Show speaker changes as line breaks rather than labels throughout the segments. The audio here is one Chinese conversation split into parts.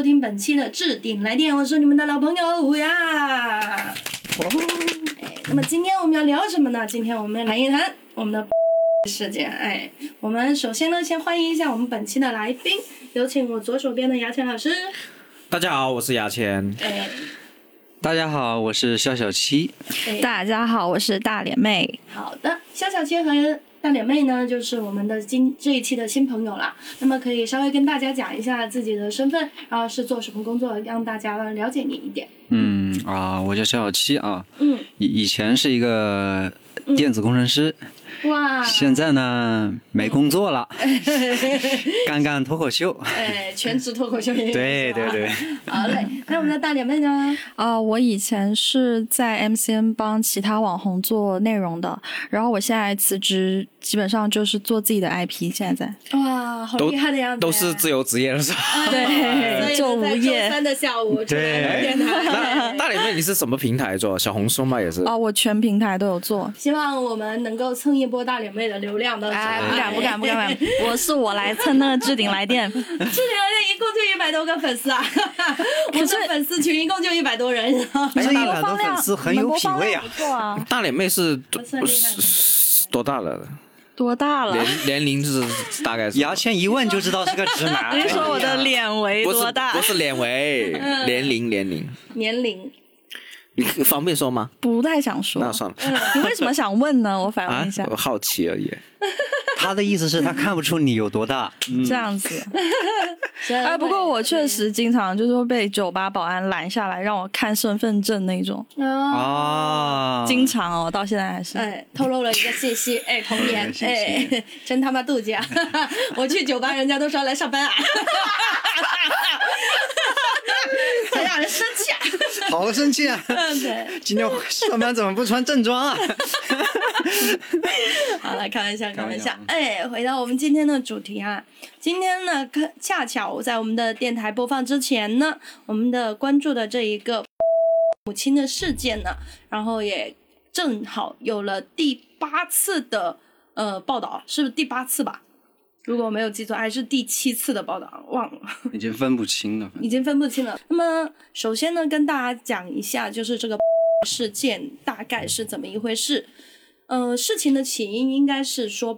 收听本期的置顶来电，我是你们的老朋友虎呀。哎，那么今天我们要聊什么呢？今天我们来谈一谈我们的 事件。哎，我们首先呢，先欢迎一下我们本期的来宾，有请我左手边的牙签老师。
大家好，我是牙签。
哎
大家好，我是肖小七。
哎，
大家好，我是大脸妹。
好的，肖小七和大脸妹呢，就是我们的今这一期的新朋友啦。那么可以稍微跟大家讲一下自己的身份，然后是做什么工作，让大家了解你一点。
嗯啊，我叫肖小七啊，
嗯，
以以前是一个电子工程师，
哇，
现在呢没工作了，干干脱口秀。
哎，全职脱口秀演员。
对对对。
好嘞，那我们的大脸妹呢？
啊、我以前是在 MCN 帮其他网红做内容的，然后我现在辞职，基本上就是做自己的 IP。现在
哇，好厉害的样子呀！
都是自由职业了是吧？
对
对做无业
三的下午对电台。
那大脸妹你是什么平台做？小红书吗？也是。
啊、我全平台都有做。
希望我们能够蹭一波大脸妹的流量的。
哎，不敢不敢不敢不敢，我是我来蹭那个置顶来电。
置顶来电一共就一百多个粉丝啊，我
可是
的粉丝群一共就一百多人。
哎呀，很多
播放量
粉丝很有品位啊
大脸妹是多大了？
多大了？
年年龄是大概是？
牙签一问就知道是个直男。
你说我的脸围
不是
多大
不？是脸围，年龄年龄，
年龄
你方便说吗？
不太想说。
那算了
你为什么想问呢？我反
啊
问一下，，
我好奇而已。
他的意思是他看不出你有多大。嗯
这样子。哎，不过我确实经常就是会被酒吧保安拦下来，让我看身份证那种，
啊，
啊，
经常哦，到现在还是。
哎，透露了一个信息，哎，童年，哎，真他妈度假！我去酒吧，人家都说来上班啊，很让人生气啊！
好生气啊！
嗯，对，
今天上班怎么不穿正装啊？
好了，开玩笑，开玩笑。哎，回到我们今天的主题啊，今天呢，恰巧在我们的电台播放之前呢，我们的关注的这一个母亲的事件呢，然后也正好有了第八次的呃报道，是不是第八次吧？如果我没有记错，还是第七次的报道，忘了。
已经分不清了。
已经分不清了。那么，首先呢，跟大家讲一下，就是这个事件大概是怎么一回事。呃，事情的起因应该是说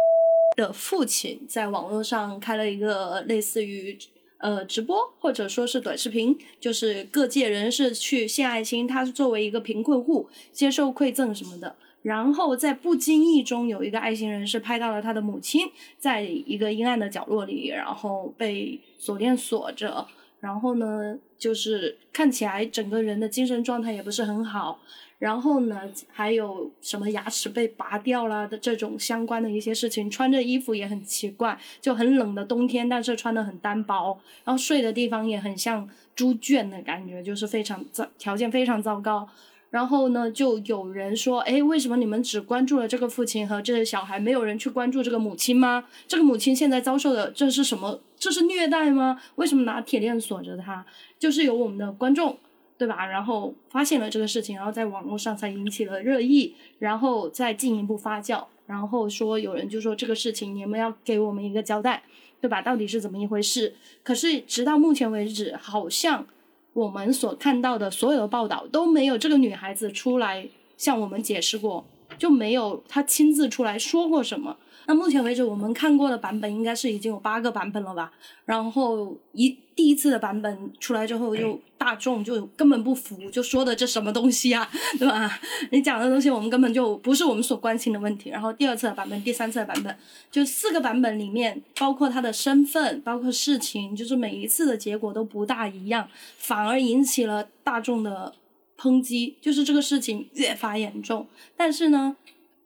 的父亲在网络上开了一个类似于呃直播或者说是短视频，就是各界人士去献爱心，他是作为一个贫困户接受馈赠什么的。然后在不经意中，有一个爱心人士拍到了他的母亲在一个阴暗的角落里，然后被锁链锁着，然后呢，就是看起来整个人的精神状态也不是很好，然后呢，还有什么牙齿被拔掉啦的这种相关的一些事情，穿着衣服也很奇怪，就很冷的冬天，但是穿的很单薄，然后睡的地方也很像猪圈的感觉，就是非常糟，条件非常糟糕。然后呢，就有人说，哎，为什么你们只关注了这个父亲和这个小孩，没有人去关注这个母亲吗？这个母亲现在遭受的这是什么？这是虐待吗？为什么拿铁链锁着她？就是有我们的观众，对吧？然后发现了这个事情，然后在网络上才引起了热议，然后再进一步发酵，然后说有人就说这个事情你们要给我们一个交代，对吧？到底是怎么一回事？可是直到目前为止，好像我们所看到的所有的报道都没有这个女孩子出来向我们解释过，就没有他亲自出来说过什么。那目前为止，我们看过的版本应该是已经有八个版本了吧？然后一第一次的版本出来之后，就大众就根本不服，就说的这什么东西啊，对吧？你讲的东西我们根本就不是我们所关心的问题。然后第二次的版本、第三次的版本，就四个版本里面，包括他的身份，包括事情，就是每一次的结果都不大一样，反而引起了大众的抨击，就是这个事情越发严重。但是呢，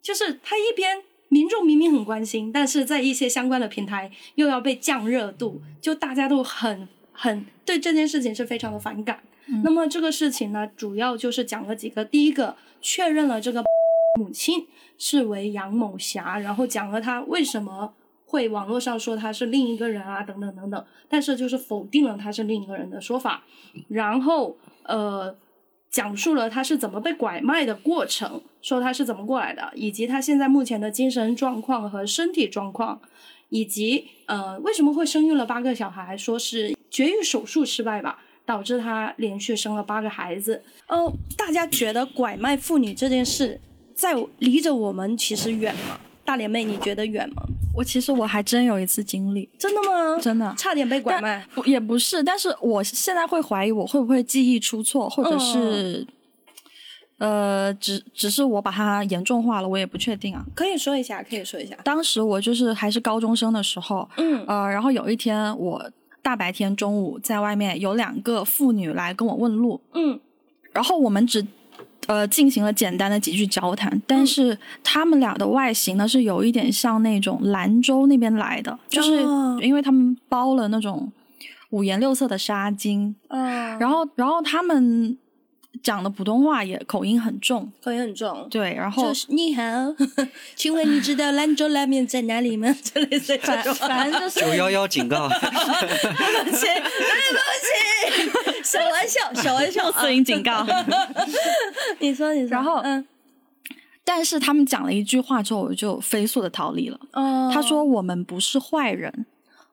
就是他一边民众明明很关心，但是在一些相关的平台又要被降热度，就大家都很很对这件事情是非常的反感。那么这个事情呢，主要就是讲了几个，第一个确认了这个母亲是为杨某霞，然后讲了她为什么会网络上说她是另一个人啊，等等等等，但是就是否定了她是另一个人的说法，然后呃。讲述了他是怎么被拐卖的过程，说他是怎么过来的，以及他现在目前的精神状况和身体状况，以及呃为什么会生育了八个小孩，说是绝育手术失败吧，导致她连续生了八个孩子。哦，大家觉得拐卖妇女这件事在离着我们其实远吗？大连妹，你觉得远吗？
我其实我还真有一次经历，
真的吗？
真的
差点被拐卖。
不也不是，但是我现在会怀疑我会不会记忆出错，或者是，呃，只只是我把它严重化了，我也不确定啊。
可以说一下，可以说一下。
当时我就是还是高中生的时候，
嗯
呃，然后有一天我大白天中午在外面有两个妇女来跟我问路，
嗯
然后我们只呃进行了简单的几句交谈，但是他们俩的外形呢是有一点像那种兰州那边来的，就是
哦
因为他们包了那种五颜六色的纱巾，
嗯，
然后然后他们讲的普通话也口音很重，
口音很重。
对，然后
就是你好，请问你知道兰州拉面在哪里吗？这类似这
反
种。
反正就是
九幺幺警告，
对不起，对不起，小玩笑，小玩笑。
摄影警告。
你说，你说。
然后
嗯，
但是他们讲了一句话之后，我就飞速的逃离了。
哦
他说我们不是坏人。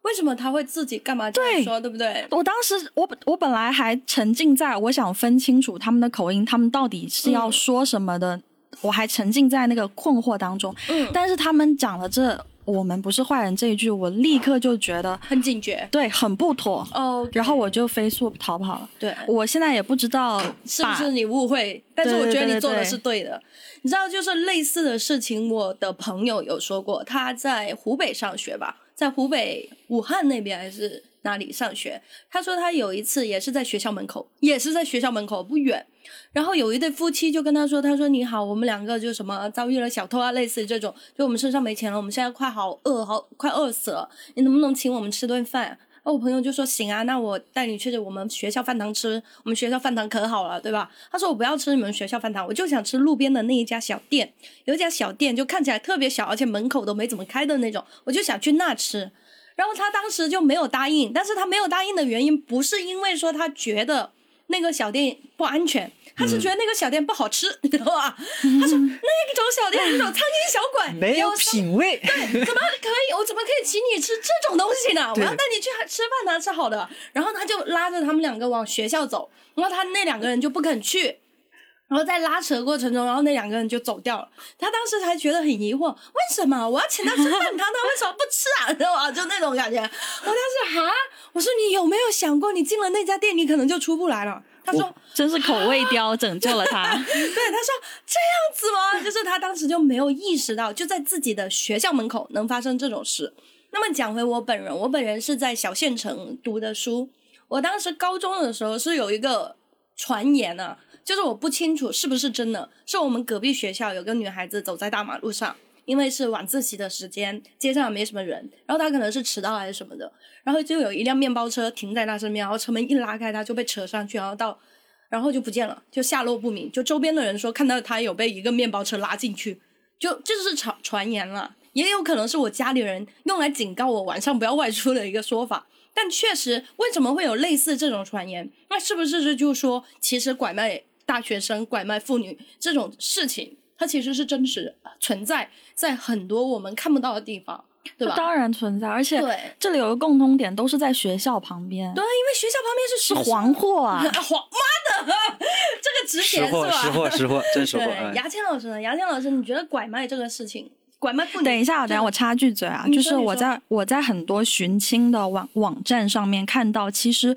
为什么他会自己干嘛这样
对
说，对不对？
我当时我本我本来还沉浸在我想分清楚他们的口音，他们到底是要说什么的，我还沉浸在那个困惑当中。
嗯
但是他们讲了这“我们不是坏人”这一句，我立刻就觉得
很警觉。
对很不妥，
哦，
然后我就飞速逃跑了。
对，
我现在也不知道
是不是你误会？但是我觉得你做的
对
是对的。你知道，就是类似的事情，我的朋友有说过，他在湖北上学吧，在湖北武汉那边还是哪里上学。他说他有一次也是在学校门口，也是在学校门口不远，然后有一对夫妻就跟他说：“他说你好，我们两个就什么遭遇了小偷啊，类似这种，就我们身上没钱了，我们现在快好饿，好快饿死了，你能不能请我们吃顿饭？”哦我朋友就说行啊，那我带你去我们学校饭堂吃，我们学校饭堂可好了，对吧？他说我不要吃你们学校饭堂，我就想吃路边的那一家小店，有一家小店就看起来特别小，而且门口都没怎么开的那种，我就想去那吃。然后他当时就没有答应，但是他没有答应的原因不是因为说他觉得那个小店不安全，他是觉得那个小店不好吃，你知道吧？他说那种小店那种苍蝇小馆
没有品味。
对怎么可以？我怎么可以请你吃这种东西呢？我要带你去吃饭呢吃好的。然后他就拉着他们两个往学校走，然后他那两个人就不肯去。然后在拉扯的过程中，然后那两个人就走掉了。他当时还觉得很疑惑，为什么我要请他吃饭堂，他为什么不吃啊？你知道吗？就那种感觉。我当时哈，我说你有没有想过，你进了那家店，你可能就出不来了？他说
真是口味刁拯救了他。
对，他说这样子吗？就是他当时就没有意识到，就在自己的学校门口能发生这种事。那么讲回我本人，我本人是在小县城读的书。我当时高中的时候是有一个传言啊，就是我不清楚是不是真的，是我们隔壁学校有个女孩子走在大马路上，因为是晚自习的时间，街上没什么人，然后她可能是迟到还是什么的，然后就有一辆面包车停在她身边，然后车门一拉开，她就被扯上去，然后到。然后就不见了，就下落不明。就周边的人说看到她有被一个面包车拉进去，就这就是传传言了，也有可能是我家里人用来警告我晚上不要外出的一个说法。但确实，为什么会有类似这种传言？那是不是这就说，其实拐卖大学生、拐卖妇女这种事情，它其实是真实存在在很多我们看不到的地方，对吧？
当然存在，而且
对
这里有个共通点，都是在学校旁边，
对，因为学校旁边是
是黄货啊。
黄妈的，这个值
识
钱是吧？
货，识货，识货，真识货。
对，
哎
牙签老师呢？牙签老师，你觉得拐卖这个事情，拐卖妇女？
等一下，等一下，我插句嘴啊，就是我在我在很多寻亲的网网站上面看到，其实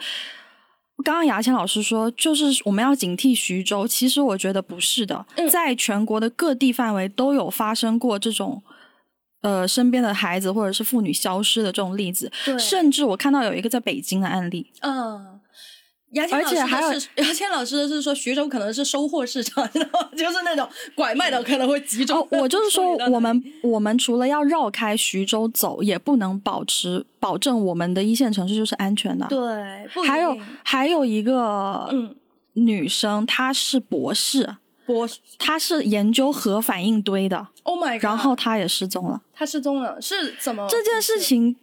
刚刚牙签老师说，就是我们要警惕徐州，其实我觉得不是的，
嗯
在全国的各地范围都有发生过这种。呃，身边的孩子或者是妇女消失的这种例子，
对
甚至我看到有一个在北京的案例，
嗯。牙签老师
而且还有
的是牙签老师的是说徐州可能是收货市场？就是那种拐卖的可能会集中。
哦，我就是说我们我们除了要绕开徐州走，也不能保持保证我们的一线城市就是安全的。
对，
还有还有一个
嗯，
女生，她是博士，
博士
她是研究核反应堆的
，，Oh my god！
然后她也失踪了。
她失踪了，是怎么
这件事？情，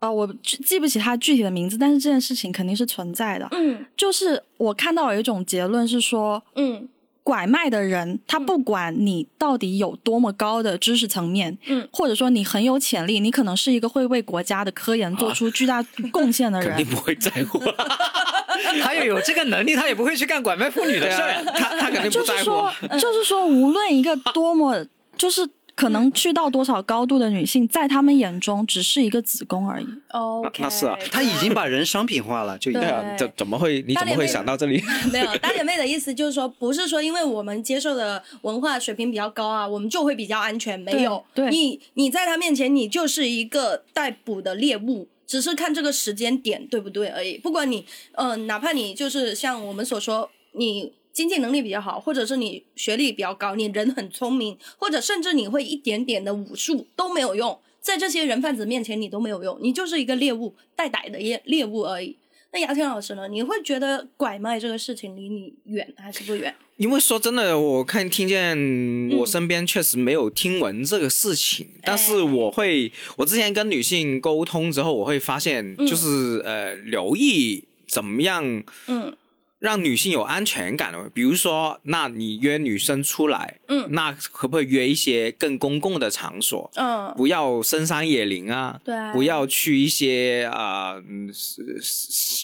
呃，我记记不起他具体的名字，但是这件事情肯定是存在的。
嗯
就是我看到有一种结论是说，
嗯
拐卖的人，他不管你到底有多么高的知识层面，
嗯，
或者说你很有潜力，你可能是一个会为国家的科研做出巨大贡献的 人
肯定，不会在乎。
他要有这个能力，他也不会去干拐卖妇女的事儿。
他他肯定不
就是
在乎。啊
说，就是说，无论一个多么就是可能去到多少高度的女性，在他们眼中只是一个子宫而已。
OK，
那是啊
他已经把人商品化了，就已经
对
对啊，怎怎么会？你怎么会想到这里？
没有，大姐妹的意思就是说，不是说因为我们接受的文化水平比较高啊，我们就会比较安全。没有，
对对
你你在他面前，你就是一个待捕的猎物，只是看这个时间点对不对而已。不管你，呃，哪怕你就是像我们所说，你。经济能力比较好，或者是你学历比较高，你人很聪明，或者甚至你会一点点的武术都没有用，在这些人贩子面前你都没有用，你就是一个猎物，待逮的猎猎物而已。那牙签老师呢？你会觉得拐卖这个事情离你远还是不远？
因为说真的，我看听见我身边确实没有听闻这个事情，但是我会，我之前跟女性沟通之后，我会发现，就是、呃，留意怎么样
嗯
让女性有安全感的。比如说，那你约女生出来，
嗯
那可不可以约一些更公共的场所？
嗯，
不要深山野林啊，
对
不要去一些啊、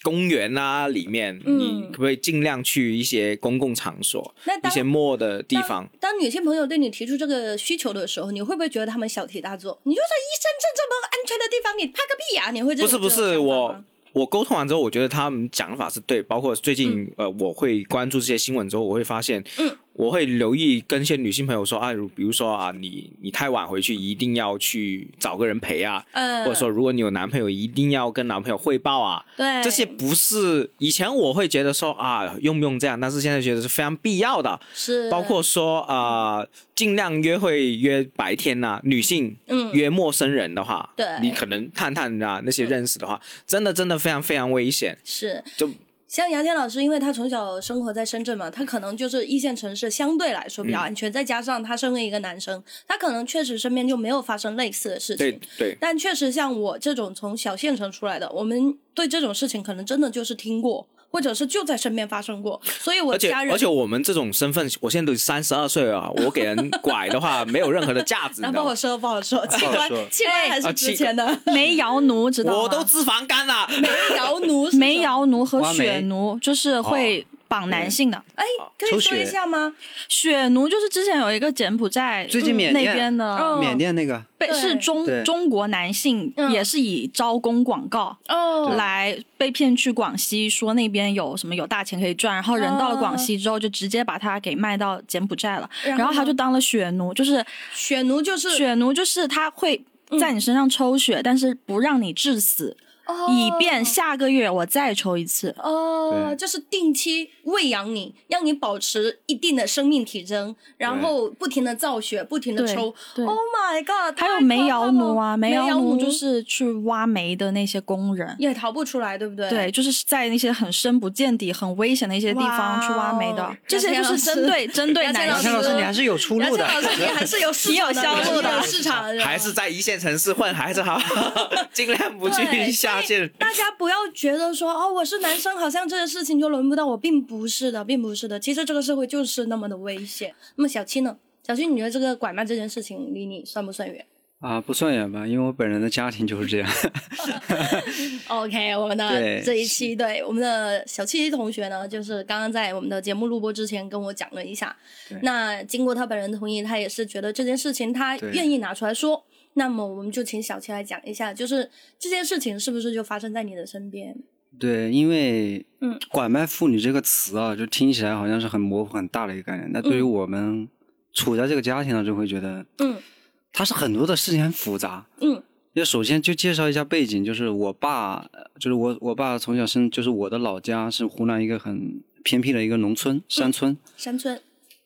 公园啊里面，
嗯
你可不可以尽量去一些公共场所，
那当
一些陌的地方？
当女性朋友对你提出这个需求的时候，你会不会觉得他们小题大做？你就在医生这这么安全的地方，你怕个屁呀、你会
不是不是，我
吗
我沟通完之后，我觉得他们讲法是对，包括最近、
嗯。
呃，我会关注这些新闻之后，我会发现，
嗯，
我会留意跟一些女性朋友说啊，如比如说啊，你你太晚回去，一定要去找个人陪啊，
嗯，
或者说如果你有男朋友，一定要跟男朋友汇报啊，
对。
这些不是以前我会觉得说啊用不用这样，但是现在觉得是非常必要的，
是。
包括说啊、呃尽量约会约白天呐、女性
嗯。
约陌生人的话，
对。
你可能探探啊那些认识的话，真的真的非常非常危险，
是。
就
像杨天老师，因为他从小生活在深圳嘛，他可能就是一线城市相对来说比较安全，再加上他身为一个男生，他可能确实身边就没有发生类似的事情。
对对。
但确实像我这种从小县城出来的，我们对这种事情可能真的就是听过，或者是就在身边发生过，所以我
而且
家人
而且我们这种身份，我现在都三十二岁了啊，我给人拐的话没有任何的价值，
那？不好说，不好说，器官
说
器官还是值钱的。
煤窑奴知道吗？
我都脂肪肝了，
窑奴是
煤，窑奴和血奴就是会绑男性的。
哎，可以说一下吗？
血奴就是之前有一个柬埔寨
最近缅甸
那边的
嗯
缅甸那个。
被是中中国男性
嗯。
也是以招工广告
哦，
来被骗去广西，说那边有什么有大钱可以赚，然后人到了广
哦。
西之后就直接把他给卖到柬埔寨了，
然。后
他就当了血奴，就是
血奴就是
血奴就是他会在你身上抽血，但是不让你致死，
哦
以便下个月我再抽一次。
哦，就是定期喂养你，让你保持一定的生命体征，然后不停的造血，不停的抽。
对
Oh my god！
还有煤窑奴啊，煤窑奴
奴
就是去挖煤的那些工人。
也逃不出来，对不对？
对，就是在那些很深不见底、很危险的一些地方去挖煤的，这些就是针对针对男
杨
杨天老师，你还是有出路的。
杨倩老师，你还是有市
你有销路的
市场的
还是在一线城市混还是好，尽量不
对
去下线。
大家不要觉得说哦，我是男生，好像这个事情就轮不到我，并不是的，并不是的。其实这个社会就是那么的危险。那么小七呢？小七，你觉得这个拐卖这件事情离你算不算远
啊，不算远吧，因为我本人的家庭就是这样。
OK，我们的这一期对我们的小七同学呢，就是刚刚在我们的节目录播之前跟我讲了一下。那经过他本人同意，他也是觉得这件事情他愿意拿出来说。那么我们就请小七来讲一下，就是这件事情是不是就发生在你的身边？
对，因为
嗯“
拐卖妇女”这个词啊，就听起来好像是很模糊、很大的一个概念。那对于
嗯
我们处在这个家庭呢，就会觉得，
嗯，
它是很多的事情很复杂。
嗯，
就首先就介绍一下背景，就是我爸，呃就是我我爸从小生，就是我的老家是湖南一个很偏僻的一个农村山村，
山村，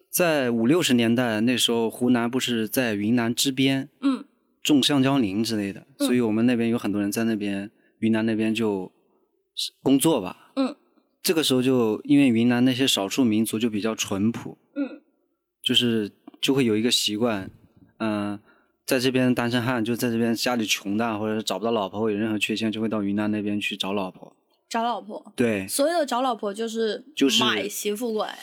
在五六十年代那时候，湖南不是在云南之边
嗯
种橡胶林之类的，
嗯
所以我们那边有很多人在那边云南那边就是工作吧。
嗯，
这个时候就因为云南那些少数民族就比较淳朴，
嗯
就是就会有一个习惯，嗯、在这边单身汉就在这边家里穷的，或者是找不到老婆或有任何缺陷，就会到云南那边去找老婆。
找老婆。
对，
所有的找老婆就是
就是
买媳妇过来。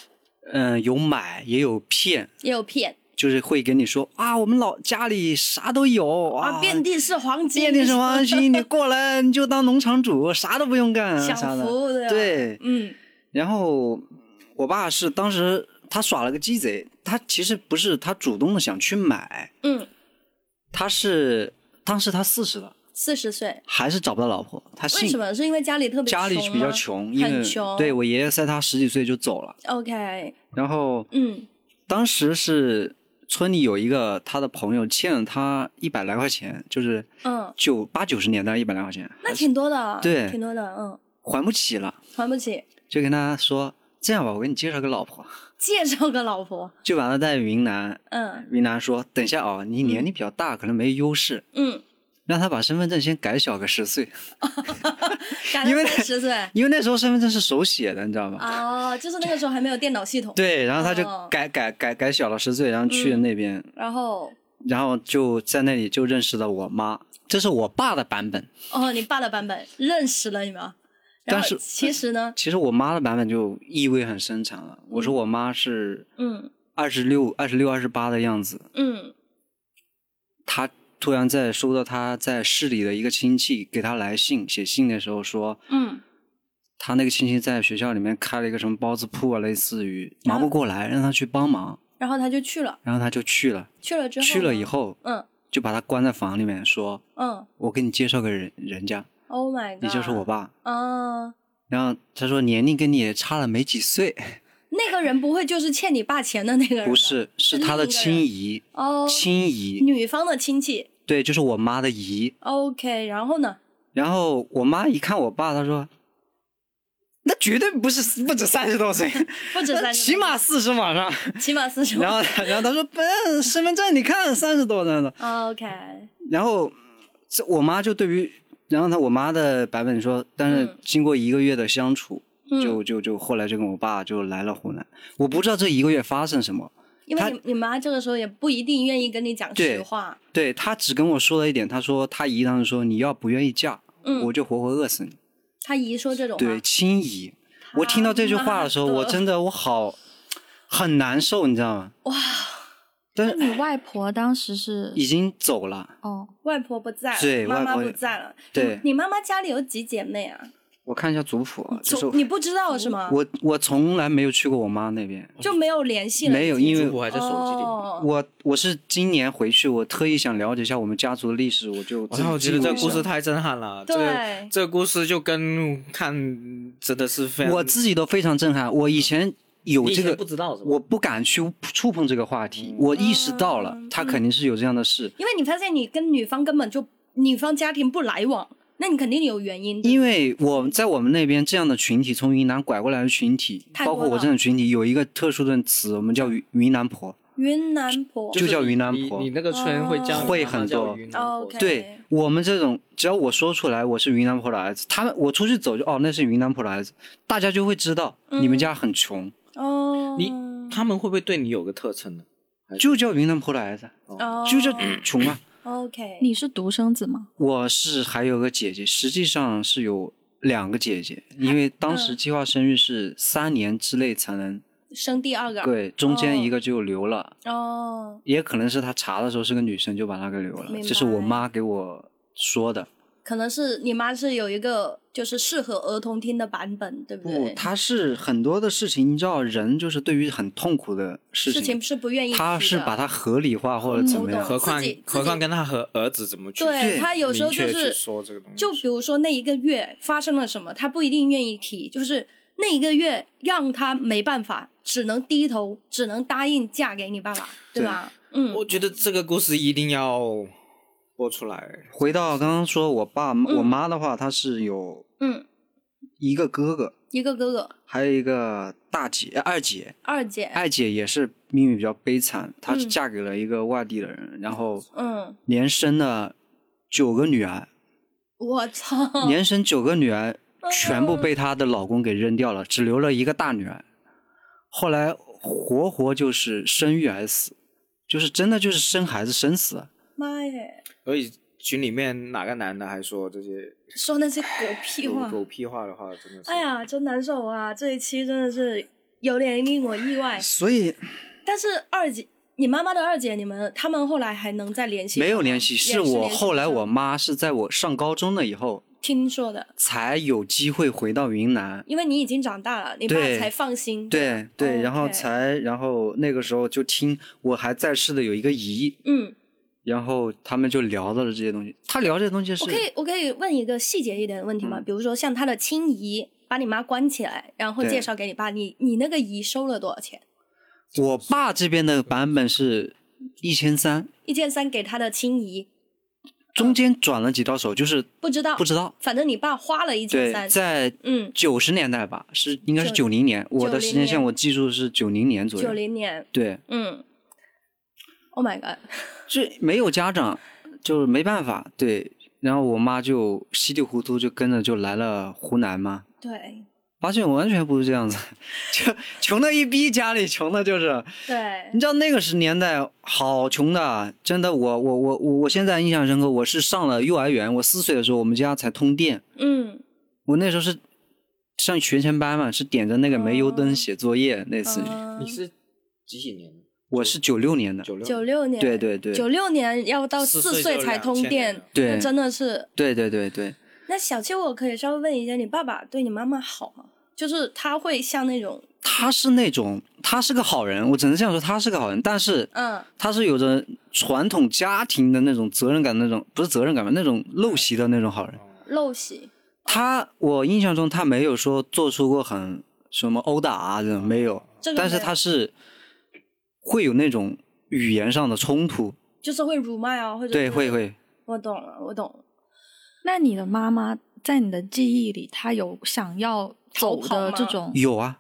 嗯、有买也有骗，
也有骗
就是会跟你说啊，我们老家里啥都有
啊，遍地是黄金，
遍地是黄金，你过来你就当农场主，啥都不用干，
享
啥的。
福的，
对，
嗯。
然后我爸是当时他耍了个鸡贼，他其实不是他主动的想去买，
嗯，
他是当时他四十了，
四十岁，
还是找不到老婆，他
为什么？是因为家里特别
家里比较穷，因为
很穷，
对我爷爷在他十几岁就走了
，，OK，
然后
嗯。
当时是村里有一个他的朋友欠了他一百来块钱，就是
嗯，
九八九十年代一百来块钱，
那挺多的，
对
挺多的，嗯，
还不起了，
还不起，
就跟他说这样吧，我给你介绍个老婆，
介绍个老婆，
就把他带云南，
嗯。
云南说等一下啊、你年龄比较大，可能没优势，
嗯，
让他把身份证先改小个十岁，
赶
因为
了十岁，
因为那时候身份证是手写的，你知道吗？
哦，就是那个时候还没有电脑系统，
对，然后他就
哦
改、改改改小了十岁，然后去了
嗯
那边，
然后
然后就在那里就认识了我妈，这是我爸的版本。
哦，你爸的版本认识了你们，
但是
其实呢，
其实我妈的版本就意味很深长了。我说我妈是
嗯
二十六、二十六、二十八的样子，
嗯
她突然在收到他在市里的一个亲戚给他来信，写信的时候说，
嗯，
他那个亲戚在学校里面开了一个什么包子铺啊，类似于忙不过来，让他去帮忙，
然后他就去了，
然后他就去了。
去了之后，
去了以，后，
嗯。
就把他关在房里面，说
嗯
我给你介绍个人人家
，，Oh my god，
你就是我爸。
嗯，
然后他说年龄跟你也差了没几岁，
那个人不会就是欠你爸钱的那个人？
不是，是他的亲姨，
哦，
亲姨，
女方的亲戚
对，就是我妈的姨。
，OK，然后呢？
然后我妈一看我爸，她说：“那绝对不是不止三十多岁，
不止三十，
起码四十往上。
起码四十。
然后然后他说：“不，身份证你看三十多那种。
OK，”
然后这我妈就对于，然后她我妈的版本说，但是
嗯
经过一个月的相处，
嗯
就就就后来就跟我爸就来了湖南。我不知道这一个月发生什么，
因为你你妈这个时候也不一定愿意跟你讲实话。
对他只跟我说了一点，他说他姨当时说你要不愿意嫁，
嗯
我就活活饿死你。
他姨说这种话，
对，亲姨，我听到这句话的时候，我真的我好很难受，你知道吗？
哇，
但是
你外婆当时是
已经走了，
哦，
外婆不在了，
对
妈妈不在了。
对，
你妈妈家里有几姐妹啊？
我看一下族谱啊，就是
你不知道是吗？
我我从来没有去过我妈那边，
就没有联系了，
没有，因为
族谱还在手机里。
哦
我我是今年回去，我特意想了解一下我们家族的历史，我就
然后我觉得这故事太震撼了，这个
对
这个故事就跟看真的是非常，
我自己都非常震撼。我以前有这个
不知道是吧？
我不敢去触碰这个话题，我意识到了，他肯定是有这样的事，
因为你发现你跟女方根本就女方家庭不来往，那你肯定有原因。
因为我在我们那边这样的群体，从云南拐过来的群体，包括我这种群体，有一个特殊的词，我们叫云云南婆。
云南婆
就叫云南婆
你你那个村会叫
会很多
云南
对我们这种，只要我说出来我是云南婆的儿子，他们我出去走就哦那是云南婆的儿子，大家就会知道你们家很穷，
哦，
你他们会不会对你有个特称呢？
就叫云南婆的儿子，
哦
就叫穷啊。
OK，
你是独生子吗？
我是还有个姐姐，实际上是有两个姐姐，因为当时计划生育是三年之内才能，
生第二个
对，中间一个就留了，
哦，
也可能是他查的时候是个女生，就把她给留了这是我妈给我说的。
可能是你妈是有一个就是适合儿童听的版本，对不
不
对？，
他是很多的事情，你知道，人就是对于很痛苦的事
事情是不愿意提的，
他是把它合理化或者怎么
嗯
样。
何况何况跟他和儿子怎么去
对他有时候就是
说这个东西，
就比如说那一个月发生了什么，他不一定愿意提，就是那一个月让他没办法，只能低头，只能答应嫁给你爸爸，对吧？嗯，
我觉得这个故事一定要播出来。
回到刚刚说我爸、我妈的话，她是有
嗯，
一个哥哥，
一个哥哥，
还有一个大姐、呃二姐。
二姐，
二姐也是命运比较悲惨，她是
嗯
嫁给了一个外地的人，然后
嗯，
连生了九个女儿，
我操，
连生九个女儿，
嗯
全部被她的老公给扔掉了，只留了一个大女儿。后来活活就是生育而死，就是真的就是生孩子生死了。
妈耶，
所以群里面哪个男的还说这些
说那些狗屁话，
狗狗屁话的话，真的是。
哎呀，真难受啊！这一期真的是有点令我意外。
所以
但是二姐，你妈妈的二姐，你们他们后来还能再联系吗？
没有联系，是我后来我妈是在我上高中了以后
听说的，
才有机会回到云南。
因为你已经长大了，你爸才放心。
对对，然后才然后那个时候就听我还在世的有一个姨，
嗯，
然后他们就聊到了这些东西。他聊这些东西是
我可以我可以问一个细节一点的问题吗？
嗯
比如说像他的亲姨把你妈关起来，然后介绍给你爸，你你那个姨收了多少钱？
我爸这边的版本是一千三，
一千三给他的亲姨，
中间转了几道手，就是
不知道
不知道。
反正你爸花了一千，三，
在
嗯，
九十年代吧，是应该是
九
九零年，我的时间线我记住是九零年左右九。
零年，
对，
嗯，Oh my god，
这没有家长，就是没办法。对，然后我妈就稀里糊涂就跟着就来了湖南嘛，
对。
发现完全不是这样子，就穷的一逼，家里穷的就是，
对。
你知道那个是年代好穷的，真的，我我我我我现在印象深刻，我是上了幼儿园，我四岁的时候我们家才通电，
嗯，
我那时候是上学前班嘛，是点着那个煤油灯写作业，类似于，
嗯。
你是几几年的？
我是九六年的，
九六
九六年，
对对对
九六年要到
四
四
岁
才通电，
对
真的是。
对对对对，
那小七，我可以稍微问一下，你爸爸对你妈妈好吗？就是他会像那种，
他是那种，他是个好人，我只能这样说，他是个好人，但是
嗯
他是有着传统家庭的那种责任感，那种不是责任感吧，那种陋习的那种好人。
陋习，
他我印象中他没有说做出过很什么殴打啊这种没有，但是
这个没有
他是会有那种语言上的冲突，
就是会辱骂啊，或者
对，会。会。
我懂了，我懂了。
那你的妈妈在你的记忆里，她有想要走
逃跑吗
的这种？
有啊，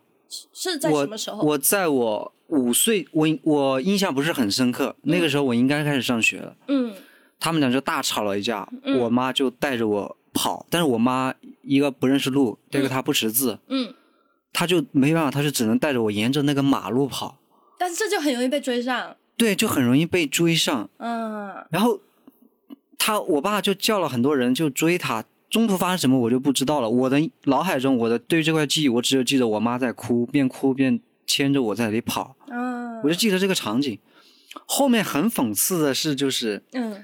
是在什
我
么时候？
我在我五岁，我我印象不是很深刻，那个时候我应该开始上学了。
嗯
他们俩就大吵了一架，
嗯
我妈就带着我跑，但是我妈一个不认识路，第二个她不识字，
嗯，
她就没办法，她就只能带着我沿着那个马路跑，
但是这就很容易被追上。
对，就很容易被追上。
嗯
然后他我爸就叫了很多人就追他，中途发生什么我就不知道了。我的脑海中，我的对于这块记忆，我只有记得我妈在哭，边哭边牵着我在那里跑，
嗯，
我就记得这个场景。后面很讽刺的是，就是
嗯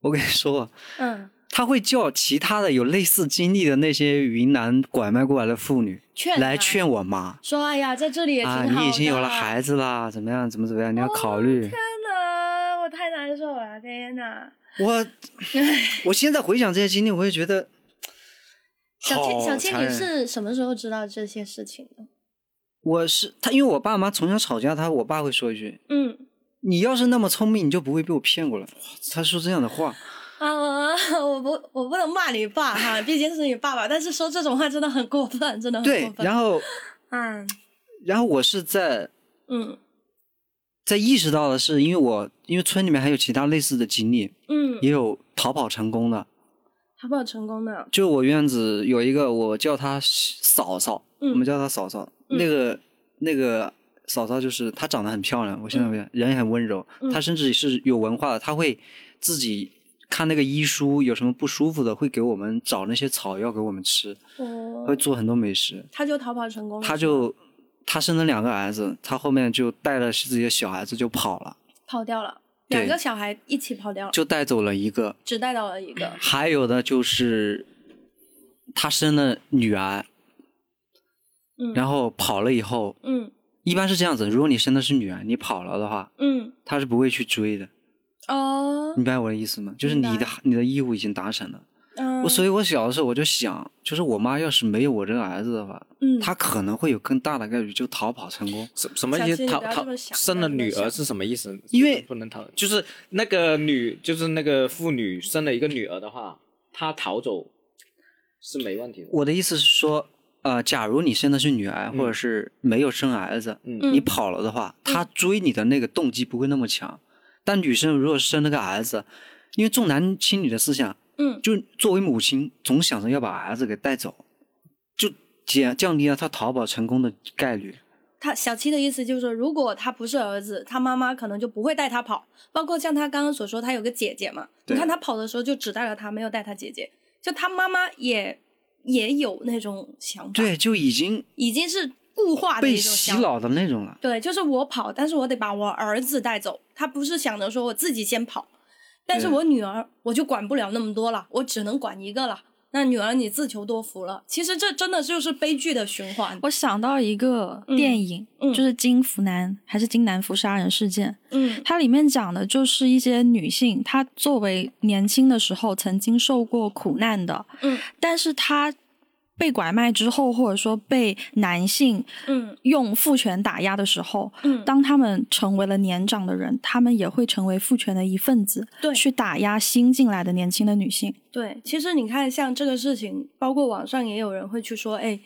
我跟你说，
嗯，
他会叫其他的有类似经历的那些云南拐卖过来的妇女
劝
来劝我妈
说，哎呀，在这里也挺好
啊，
的。
你已经有了孩子啦，怎么样，怎么怎么样，你要考虑。
天哪，我太难受了，天哪！
我 我现在回想这些经历，我会觉得
小
好
倩，小倩，你是什么时候知道这些事情的？
我是他，因为我爸妈从小吵架，他我爸会说一句
嗯：“
你要是那么聪明，你就不会被我骗过了。”哇他说这样的话，
啊，我不，我不能骂你爸哈，毕竟是你爸爸，但是说这种话真的很过分，真的很
对
过，分。
然后
嗯
然后我是在
嗯
在意识到的是，因为我因为村里面还有其他类似的经历，
嗯，
也有逃跑成功的。
逃跑成功的。
就我院子有一个，我叫她嫂嫂，
嗯
我们叫她嫂嫂。
嗯
那个那个嫂嫂就是她长得很漂亮，我现在人也很温柔，
嗯
她甚至是有文化的，她会自己看那个医书，有什么不舒服的，会给我们找那些草药给我们吃，
哦。
会，做很多美食。
他就逃跑成功了。
他就他生了两个儿子，他后面就带了自己的小孩子就跑了，
跑掉了，两个小孩一起跑掉了，
就带走了一个，
只带到了一个。
还有的就是他生了女儿，
嗯，
然后跑了以后，
嗯。
一般是这样子，如果你生的是女儿，你跑了的话，
嗯。
他是不会去追的，
哦，
明白我的意思吗？就是你的你的义务已经达成了。
嗯，
我所以，我小的时候我就想，就是我妈要是没有我这个儿子的话，
嗯，
她可能会有更大的概率就逃跑成功。
什什么意思？逃逃生了女儿是什么意思？
因为
不能逃，就是那个女，就是那个妇女生了一个女儿的话，她逃走是没问题的。
我的意思是说，呃，假如你生的是女儿，
嗯
或者是没有生儿子，
嗯
你跑了的话，她追你的那个动机不会那么强。但女生如果生了个儿子，因为重男轻女的思想，
嗯
就作为母亲总想着要把儿子给带走，就减降低了她逃跑成功的概率。
他小七的意思就是说，如果他不是儿子，他妈妈可能就不会带他跑。包括像他刚刚所说，他有个姐姐嘛，你看他跑的时候就只带了他，没有带他姐姐。就他妈妈也也有那种想法，，
对，就已经
已经是固化的
被。洗脑的那种了。
对，就是我跑，但是我得把我儿子带走。他不是想着说我自己先跑，但是我女儿我就管不了那么多了，我只能管一个了。那女儿你自求多福了。其实这真的就是悲剧的循环。
我想到一个电影，
嗯
就是金福南还是金南福杀人事件，
嗯
它里面讲的就是一些女性，她作为年轻的时候曾经受过苦难的，
嗯
但是她被拐卖之后，或者说被男性
嗯
用父权打压的时候，
嗯，
当他们成为了年长的人，他们也会成为父权的一份子，
对
去打压新进来的年轻的女性。
对，其实你看，像这个事情，包括网上也有人会去说，哎，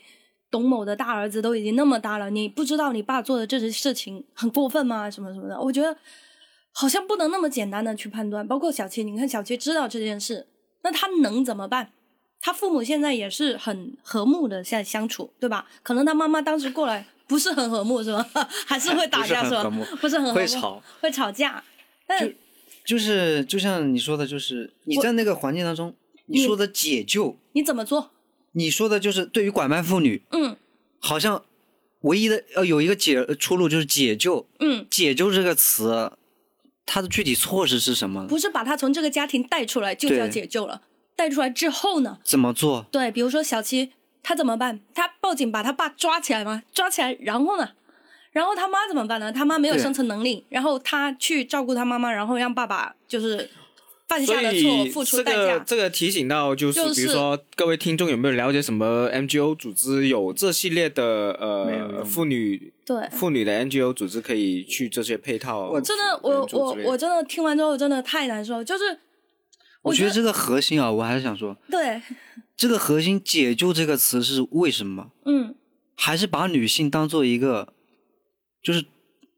董某的大儿子都已经那么大了，你不知道你爸做的这些事情很过分吗？什么什么的，我觉得好像不能那么简单的去判断。包括小七，你看小七知道这件事，那他能怎么办？他父母现在也是很和睦的在相处，对吧？可能他妈妈当时过来不是很和睦，是吧？还是会打架，是吧
不是很和睦？
不是很和睦，
会吵，
会吵架。但
就是就像你说的，就是你在那个环境当中，你说的解救，
你怎么做？
你说的就是对于拐卖妇女，
嗯
好像唯一的呃有一个解出路就是解救。
嗯，
解救这个词，它的具体措施是什么？
不是把他从这个家庭带出来就叫解救了。带出来之后呢？
怎么做？
对，比如说小七，他怎么办？他报警把他爸抓起来吗？抓起来，然后呢？然后他妈怎么办呢？他妈没有生存能力，然后他去照顾他妈妈，然后让爸爸就是犯下的错付出代价。
这个提醒到就是，
就是
比如说各位听众有没有了解什么 NGO 组织有这系列的呃妇女
对，
妇女的 NGO 组织可以去这些配套？
我
真的，我我我真的听完之后真的太难受，就是觉
我觉得这个核心啊，我还是想说，
对，
这个核心“解救”这个词是为什么？
嗯
还是把女性当做一个，就是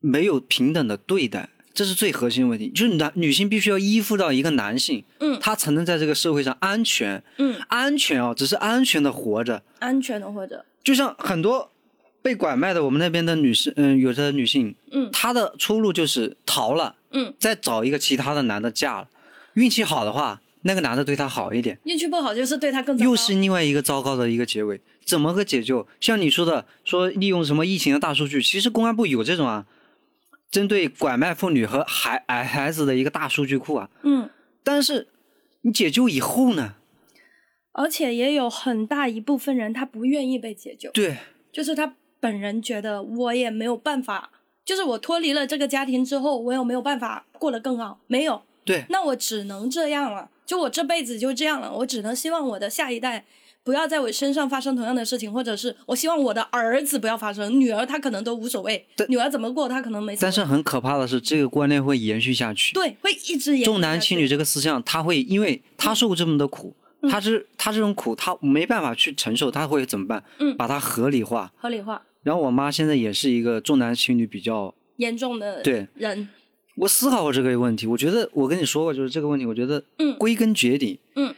没有平等的对待，这是最核心的问题。就是男女性必须要依附到一个男性，
嗯
他才能在这个社会上安全，
嗯，
安全哦，只是安全的活着。
安全的活着
就像很多被拐卖的我们那边的女士，嗯，有的女性，
嗯
她的出路就是逃了，
嗯，
再找一个其他的男的嫁了。运气好的话，那个男的对她好一点，
运气不好就是对她更糟糕
又是另外一个糟糕的一个结尾。怎么个解救？像你说的，说利用什么疫情的大数据，其实公安部有这种啊，针对拐卖妇女和孩孩孩子的一个大数据库啊。
嗯。
但是你解救以后呢？
而且也有很大一部分人他不愿意被解救，
对，
就是他本人觉得我也没有办法，就是我脱离了这个家庭之后，我有没有办法过得更好？没有，
对，
那我只能这样了，就我这辈子就这样了，我只能希望我的下一代不要在我身上发生同样的事情，或者是我希望我的儿子不要发生，女儿她可能都无所谓，女儿怎么过她可能没，
但是很可怕的是，这个观念会延续下去。
对会一直延续
重男轻女这个思想，他会因为他受过这么多苦，
嗯
他是他这种苦他没办法去承受，他会怎么办？
嗯
把它合理化。
合理化
然后我妈现在也是一个重男轻女比较，
严重的
对
人，
我思考过这个问题，我觉得我跟你说过，就是这个问题，我觉得
嗯。
归根结底，
嗯，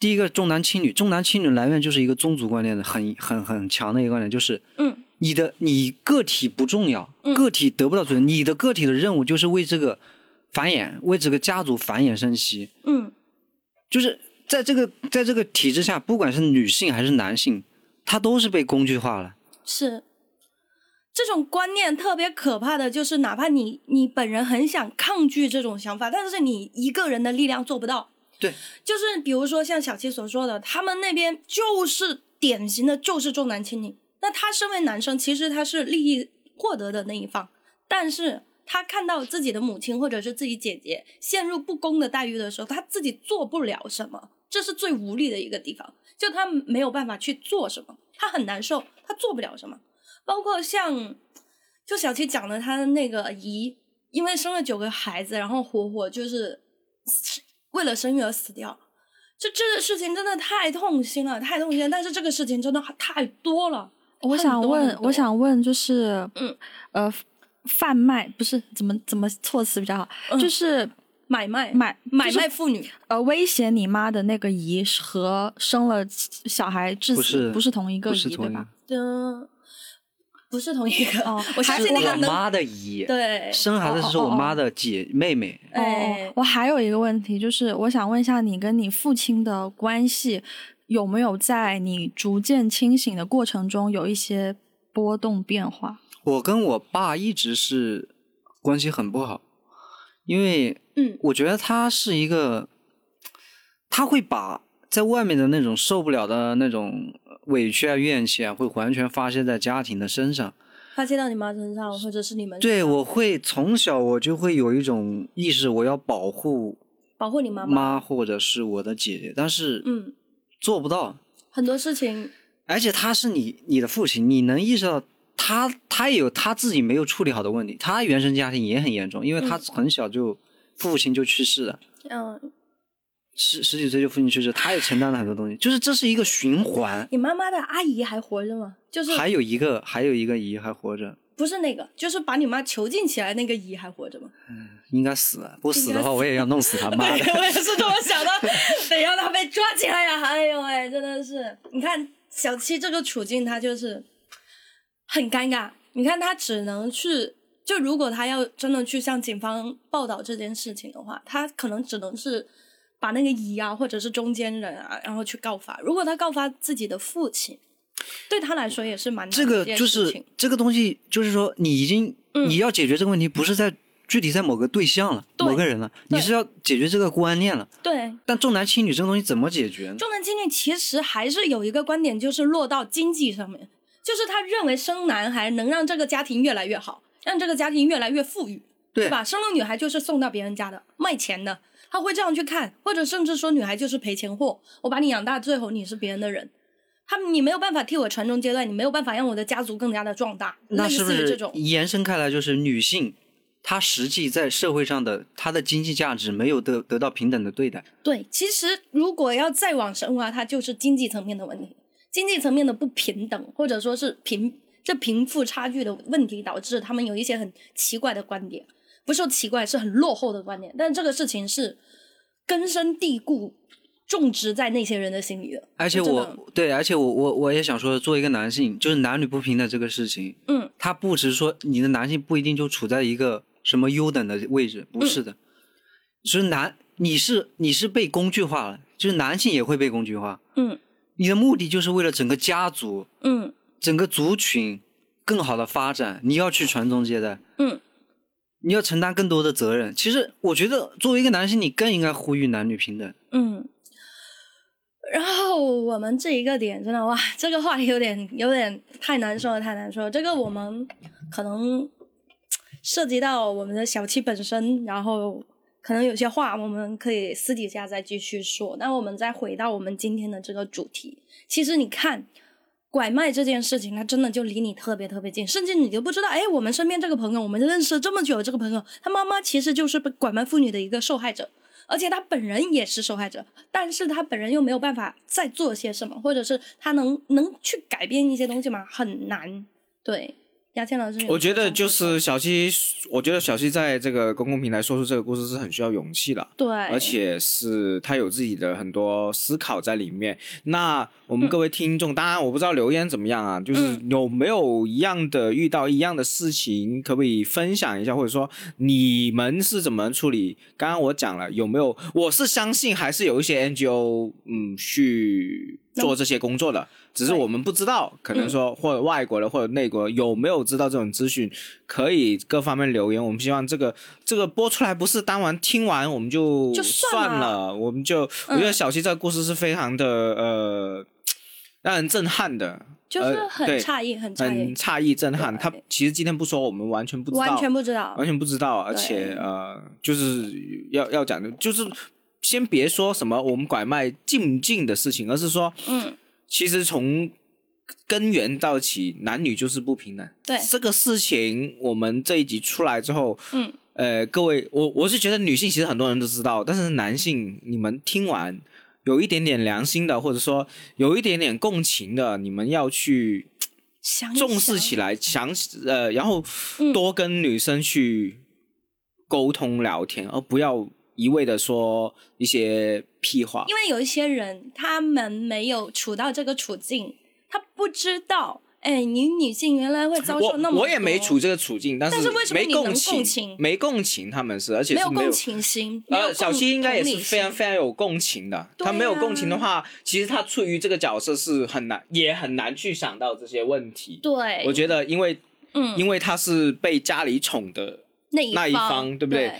第一个重男轻女，重男轻女来源就是一个宗族观念的很很很强的一个观点，就是
嗯。
你的你个体不重要，
嗯。
个体得不到尊重，你的个体的任务就是为这个繁衍，为这个家族繁衍生息，
嗯。
就是在这个在这个体制下，不管是女性还是男性，他都是被工具化了。
是。这种观念特别可怕的就是，哪怕你你本人很想抗拒这种想法，但是你一个人的力量做不到。
对，
就是比如说像小七所说的，他们那边就是典型的就是重男轻女。那他身为男生，其实他是利益获得的那一方，但是他看到自己的母亲或者是自己姐姐陷入不公的待遇的时候，他自己做不了什么，这是最无力的一个地方，就他没有办法去做什么，他很难受，他做不了什么。包括像就小七讲的，他的那个姨，因为生了九个孩子，然后活活就是为了生育而死掉。这这个事情真的太痛心了，太痛心了。但是这个事情真的太多了。
我想问我想问，就是，
嗯，
呃，贩卖不是怎么怎么措辞比较好，
嗯
就是
买卖
买
买卖妇女，
呃，威胁你妈的那个姨和生了小孩致死
不是
不是同一个姨对吧
不是同一个。
哦
我相
是
信那个能
我妈的姨，
对，
生孩子是我妈的姐妹妹。
哎
哦，我还有一个问题，就是我想问一下，你跟你父亲的关系有没有在你逐渐清醒的过程中有一些波动变化？
我跟我爸一直是关系很不好，因为
嗯
我觉得他是一个，他会把在外面的那种受不了的那种委屈啊、怨气啊，会完全发泄在家庭的身上。
发泄到你妈身上，或者是你们
对，我会从小我就会有一种意识，我要保护
保护你妈妈。
妈或者是我的姐姐，但是
嗯，
做不到。
很多事情，
而且他是你你的父亲，你能意识到他他也有他自己没有处理好的问题，他原生家庭也很严重，因为他很小就、父亲就去世了，
嗯，
十十几岁就父亲去世，他也承担了很多东西，就是这是一个循环。
你妈妈的阿姨还活着吗？就是
还有一个还有一个姨还活着，
不是那个，就是把你妈囚禁起来那个姨还活着吗？
应该死了，不死的话我也要弄死他 妈的。
我也是这么想的，得让他被抓起来呀！哎呦喂，真的是，你看小七这个处境，他就是很尴尬。你看他只能去，就如果他要真的去向警方报道这件事情的话，他可能只能是把那个姨啊，或者是中间人啊，然后去告发。如果他告发自己的父亲，对他来说也是蛮难
这个就是这个东西，就是说你已经、
嗯
你要解决这个问题，不是在具体在某个对象了，某个人了，你是要解决这个观念了。
对。
但重男轻女这个东西怎么解决呢？
重男轻女其实还是有一个观点，就是落到经济上面，就是他认为生男孩能让这个家庭越来越好，让这个家庭越来越富裕，
对
吧？生了女孩就是送到别人家的，卖钱的，他会这样去看，或者甚至说女孩就是赔钱货，我把你养大，最后你是别人的人。他你没有办法替我传宗接代，你没有办法让我的家族更加的壮大，
那是不是
这种，
延伸开来就是女性，她实际在社会上的她的经济价值没有得得到平等的对待？
对，其实如果要再往深挖，它就是经济层面的问题，经济层面的不平等，或者说是贫这贫富差距的问题，导致他们有一些很奇怪的观点，不是说奇怪，是很落后的观念。但这个事情是根深蒂固、种植在那些人的心里的。
而且我对，而且我我我也想说，作为一个男性，就是男女不平等这个事情，
嗯，
他不只是说你的男性不一定就处在一个什么优等的位置，不是的，就是男你是你是被工具化了，就是男性也会被工具化，
嗯
你的目的就是为了整个家族、
嗯
整个族群更好的发展，你要去传宗接代，
嗯，
你要承担更多的责任。其实我觉得，作为一个男性，你更应该呼吁男女平等。
嗯。然后我们这一个点真的哇，这个话题有点有点太难说了，太难说了。这个我们可能涉及到我们的小七本身，然后可能有些话我们可以私底下再继续说。那我们再回到我们今天的这个主题，其实你看。拐卖这件事情，他真的就离你特别特别近，甚至你都不知道。哎，我们身边这个朋友，我们认识这么久的这个朋友，他妈妈其实就是被拐卖妇女的一个受害者。而且他本人也是受害者，但是他本人又没有办法再做些什么，或者是他能能去改变一些东西吗？很难。对，牙签老师
我觉得就是小七，我觉得小七在这个公共平台说出这个故事是很需要勇气的。
对，
而且是他有自己的很多思考在里面。那我们各位听众，当然我不知道留言怎么样啊，就是
嗯
有没有一样的遇到一样的事情，可不可以分享一下，或者说你们是怎么处理？刚刚我讲了，有没有？我是相信还是有一些 NGO 嗯去做这些工作的，只是我们不知道，可能说或者外国的或者内国有没有知道这种资讯，可以各方面留言。我们希望这个这个播出来不是当晚听完我们就
就算
算
了
了，我们就我觉得小七这个故事是非常的呃让人震撼的，
就是很诧异，很诧异
很，诧异震撼。他其实今天不说，我们完全不知道，
完全不知道
完。全不知道，而且呃，就是要要讲的，就是先别说什么我们拐卖进不进的事情，而是说，
嗯，
其实从根源到起，男女就是不平等。
对。
这个事情，我们这一集出来之后，
嗯，
呃，各位，我我是觉得女性其实很多人都知道，但是男性，你们听完有一点点良心的，或者说有一点点共情的，你们要去
想一
重视起来，想呃，然后
嗯。
多跟女生去沟通聊天，而不要一味的说一些屁话。
因为有一些人，他们没有处到这个处境，他不知道哎，你女性原来会遭受那么
我我也没处这个处境，但
但是为什么
没
你能
共
共情
没共情，他们是而且是没
没有共情心，
呃，小七应该也是非常非常有共情的。
对
他没有共情的
啊
话，其实他处于这个角色是很难，也很难去想到这些问题。
对，
我觉得，因为
嗯
因为他是被家里宠的，
那一
那一
方
方对不对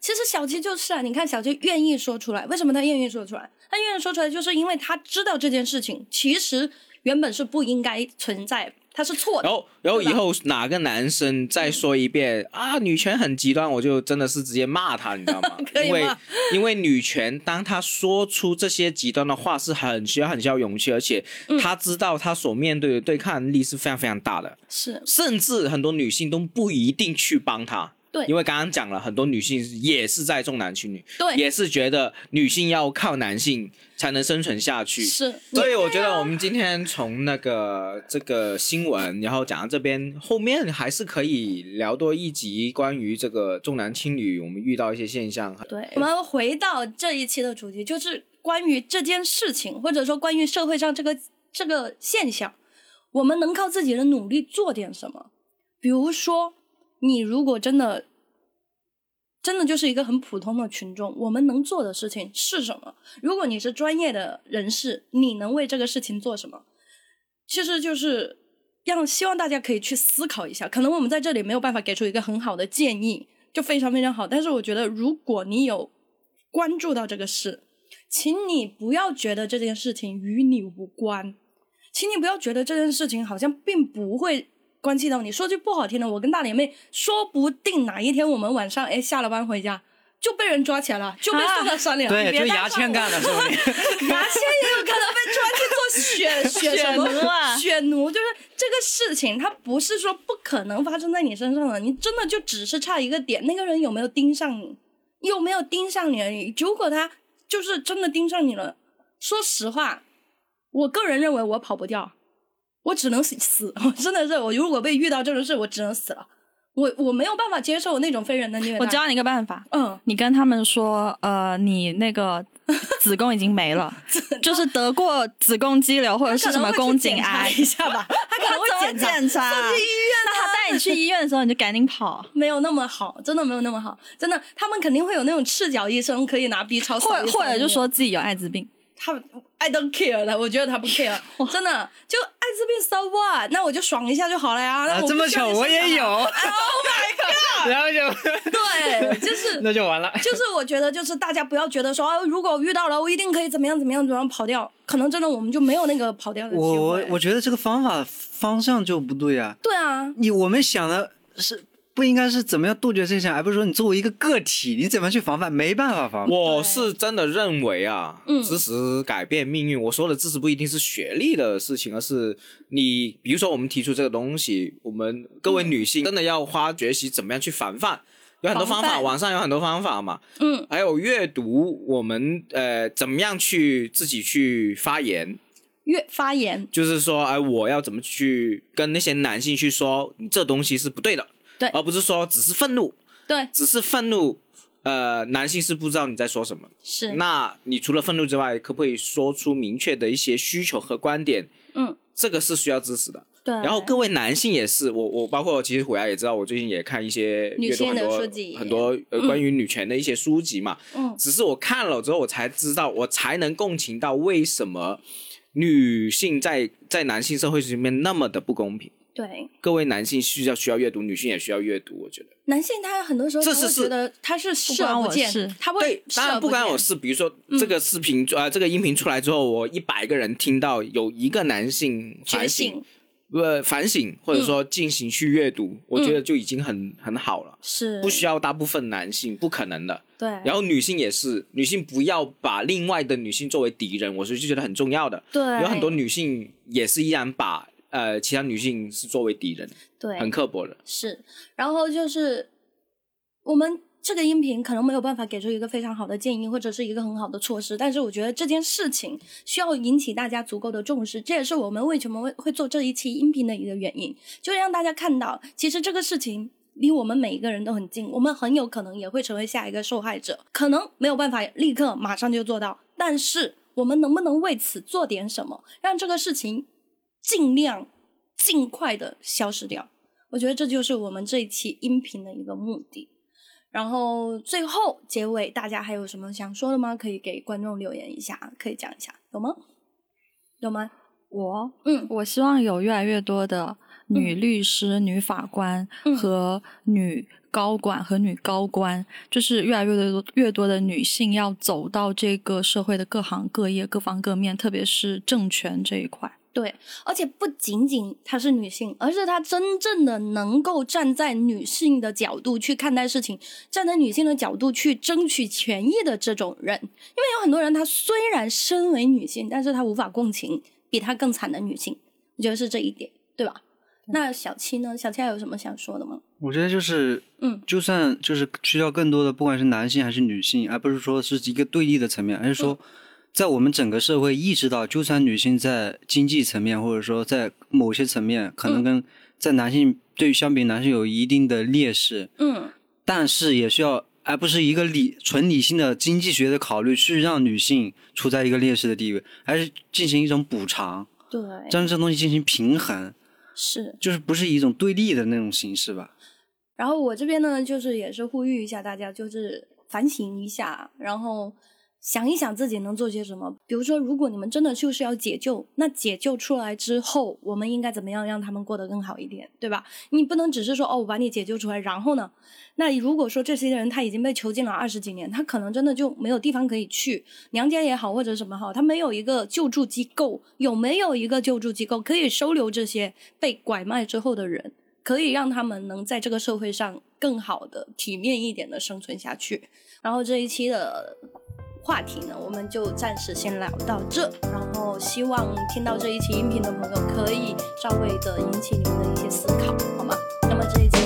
其实小七就是啊，你看小七愿意说出来，为什么他愿意说出来？他愿意说出来，就是因为他知道这件事情其实原本是不应该存在，他是错的。
然后然后以后哪个男生再说一遍啊，女权很极端，我就真的是直接骂他，你知道吗？因为因为女权，当他说出这些极端的话，是很需要很需要勇气，而且
嗯
他知道他所面对的对抗力是非常非常大的。
是
甚至很多女性都不一定去帮他。
对
因为刚刚讲了，很多女性也是在重男轻女，
对
也是觉得女性要靠男性才能生存下去。
是，
所以我觉得我们今天从那个这个新闻，然后讲到这边，后面还是可以聊多一集关于这个重男轻女，我们遇到一些现象。
对，我们回到这一期的主题，就是关于这件事情，或者说关于社会上这个这个现象，我们能靠自己的努力做点什么。比如说，你如果真的真的就是一个很普通的群众，我们能做的事情是什么？如果你是专业的人士，你能为这个事情做什么？其实就是让希望大家可以去思考一下。可能我们在这里没有办法给出一个很好的建议，就非常非常好。但是我觉得，如果你有关注到这个事，请你不要觉得这件事情与你无关，请你不要觉得这件事情好像并不会关系到你。说句不好听的，我跟大脸妹说不定哪一天我们晚上哎下了班回家就被人抓起来了，就被送到山里了。你
对，就牙签干的。
牙签 也有可能被抓去做血血什么
血奴啊
血奴，就是这个事情，它不是说不可能发生在你身上的，你真的就只是差一个点，那个人有没有盯上你，有没有盯上你而已。如果他就是真的盯上你了，说实话，我个人认为我跑不掉，我只能死死，我 真的是我如果被遇到这种事，我只能死了。我我没有办法接受那种非人的虐待。
我教你一个办法，
嗯，
你跟他们说，呃，你那个子宫已经没了，就是得过子宫肌瘤或者是什么宫颈癌，
一下吧，他可能会检查。
检查？
送去医院
那他带你去医院的时候，你就赶紧跑，
没有那么好，真的没有那么好，真的，他们肯定会有那种赤脚医生可以拿 B 超
或者或者就说自己有艾滋病。
他 I don't care 的，我觉得他不 care，真的就艾滋病 so what？那我就爽一下就好了呀。
啊，这么巧，我也有。
Oh my god！
然后就
对，就是
那就完了。
就是我觉得就是大家不要觉得说啊，如果遇到了，我一定可以怎么样怎么样怎么样跑掉，可能真的我们就没有那个跑掉的机会。
我我我觉得这个方法方向就不对啊！
对啊，
你我们想的是不应该是怎么样杜绝这些，而不是说你作为一个个体，你怎么去防范？没办法防范。
我是真的认为啊，
嗯
知识改变命运。我说的知识不一定是学历的事情，而是你，比如说我们提出这个东西，我们各位女性真的要花学习怎么样去防范。有很多方法，网上有很多方法嘛，
嗯，
还有阅读，我们呃怎么样去自己去发言，
越发言，
就是说，哎，我要怎么去跟那些男性去说，这东西是不对的，
对
而不是说只是愤怒，
对，
只是愤怒，呃，男性是不知道你在说什么。
是，
那你除了愤怒之外，可不可以说出明确的一些需求和观点？
嗯，
这个是需要支持的。
对。
然后各位男性也是，我我包括其实虎牙也知道，我最近也看一些
女性的
阅读很多
书籍
很多呃关于女权的一些书籍嘛。
嗯
只是我看了之后，我才知道，我才能共情到为什么女性在在男性社会里面那么的不公平。
对，
各位男性需要需要阅读，女性也需要阅读，我觉得。
男性他很多时候
这是是
他会觉得他是视而
关我
不见
事，
他会
对，当然不关我事。比如说这个视频，呃，这个音频出来之后，我一百个人听到有一个男性反省
醒，
呃，反省或者说进行去阅读，我觉得就已经很很好了，
是
不需要大部分男性，不可能的。
对，
然后女性也是，女性不要把另外的女性作为敌人，我是就觉得很重要的。
对
有很多女性也是依然把呃其他女性是作为敌人，
对
很刻薄的。
是，然后就是我们这个音频可能没有办法给出一个非常好的建议或者是一个很好的措施，但是我觉得这件事情需要引起大家足够的重视，这也是我们为什么会会做这一期音频的一个原因，就让大家看到，其实这个事情。离我们每一个人都很近，我们很有可能也会成为下一个受害者，可能没有办法立刻马上就做到，但是我们能不能为此做点什么，让这个事情尽量尽快的消失掉。我觉得这就是我们这一期音频的一个目的。然后最后结尾，大家还有什么想说的吗？可以给观众留言一下，可以讲一下，有吗？有吗？
我
嗯
我希望有越来越多的女律师、女法官
嗯
和女高管和女高官，就是越来越多越多的女性要走到这个社会的各行各业、各方各面，特别是政权这一块。
对，而且不仅仅她是女性，而是她真正的能够站在女性的角度去看待事情，站在女性的角度去争取权益的这种人。因为有很多人，她虽然身为女性，但是她无法共情比她更惨的女性。我觉得是这一点，对吧？那小七呢？小七还有什么想说的吗？
我觉得就是，
嗯，
就算就是需要更多的，不管是男性还是女性，而不是说是一个对立的层面，而是说，在我们整个社会意识到，就算女性在经济层面或者说在某些层面可能跟在男性对于相比男性有一定的劣势，
嗯，
但是也需要，而不是一个理纯理性的经济学的考虑去让女性处在一个劣势的地位，而是进行一种补偿，
对，
将这东西进行平衡，
是。
就是不是一种对立的那种形式吧。
然后我这边呢，就是也是呼吁一下大家，就是反省一下，然后想一想自己能做些什么。比如说，如果你们真的就是要解救，那解救出来之后，我们应该怎么样让他们过得更好一点，对吧？你不能只是说哦，我把你解救出来，然后呢？那如果说这些人他已经被囚禁了二十几年，他可能真的就没有地方可以去，娘家也好或者什么好，他没有一个救助机构，有没有一个救助机构可以收留这些被拐卖之后的人？可以让他们能在这个社会上更好的、体面一点的生存下去。然后这一期的话题呢，我们就暂时先聊到这。然后希望听到这一期音频的朋友，可以稍微的引起你们的一些思考，好吗？那么这一期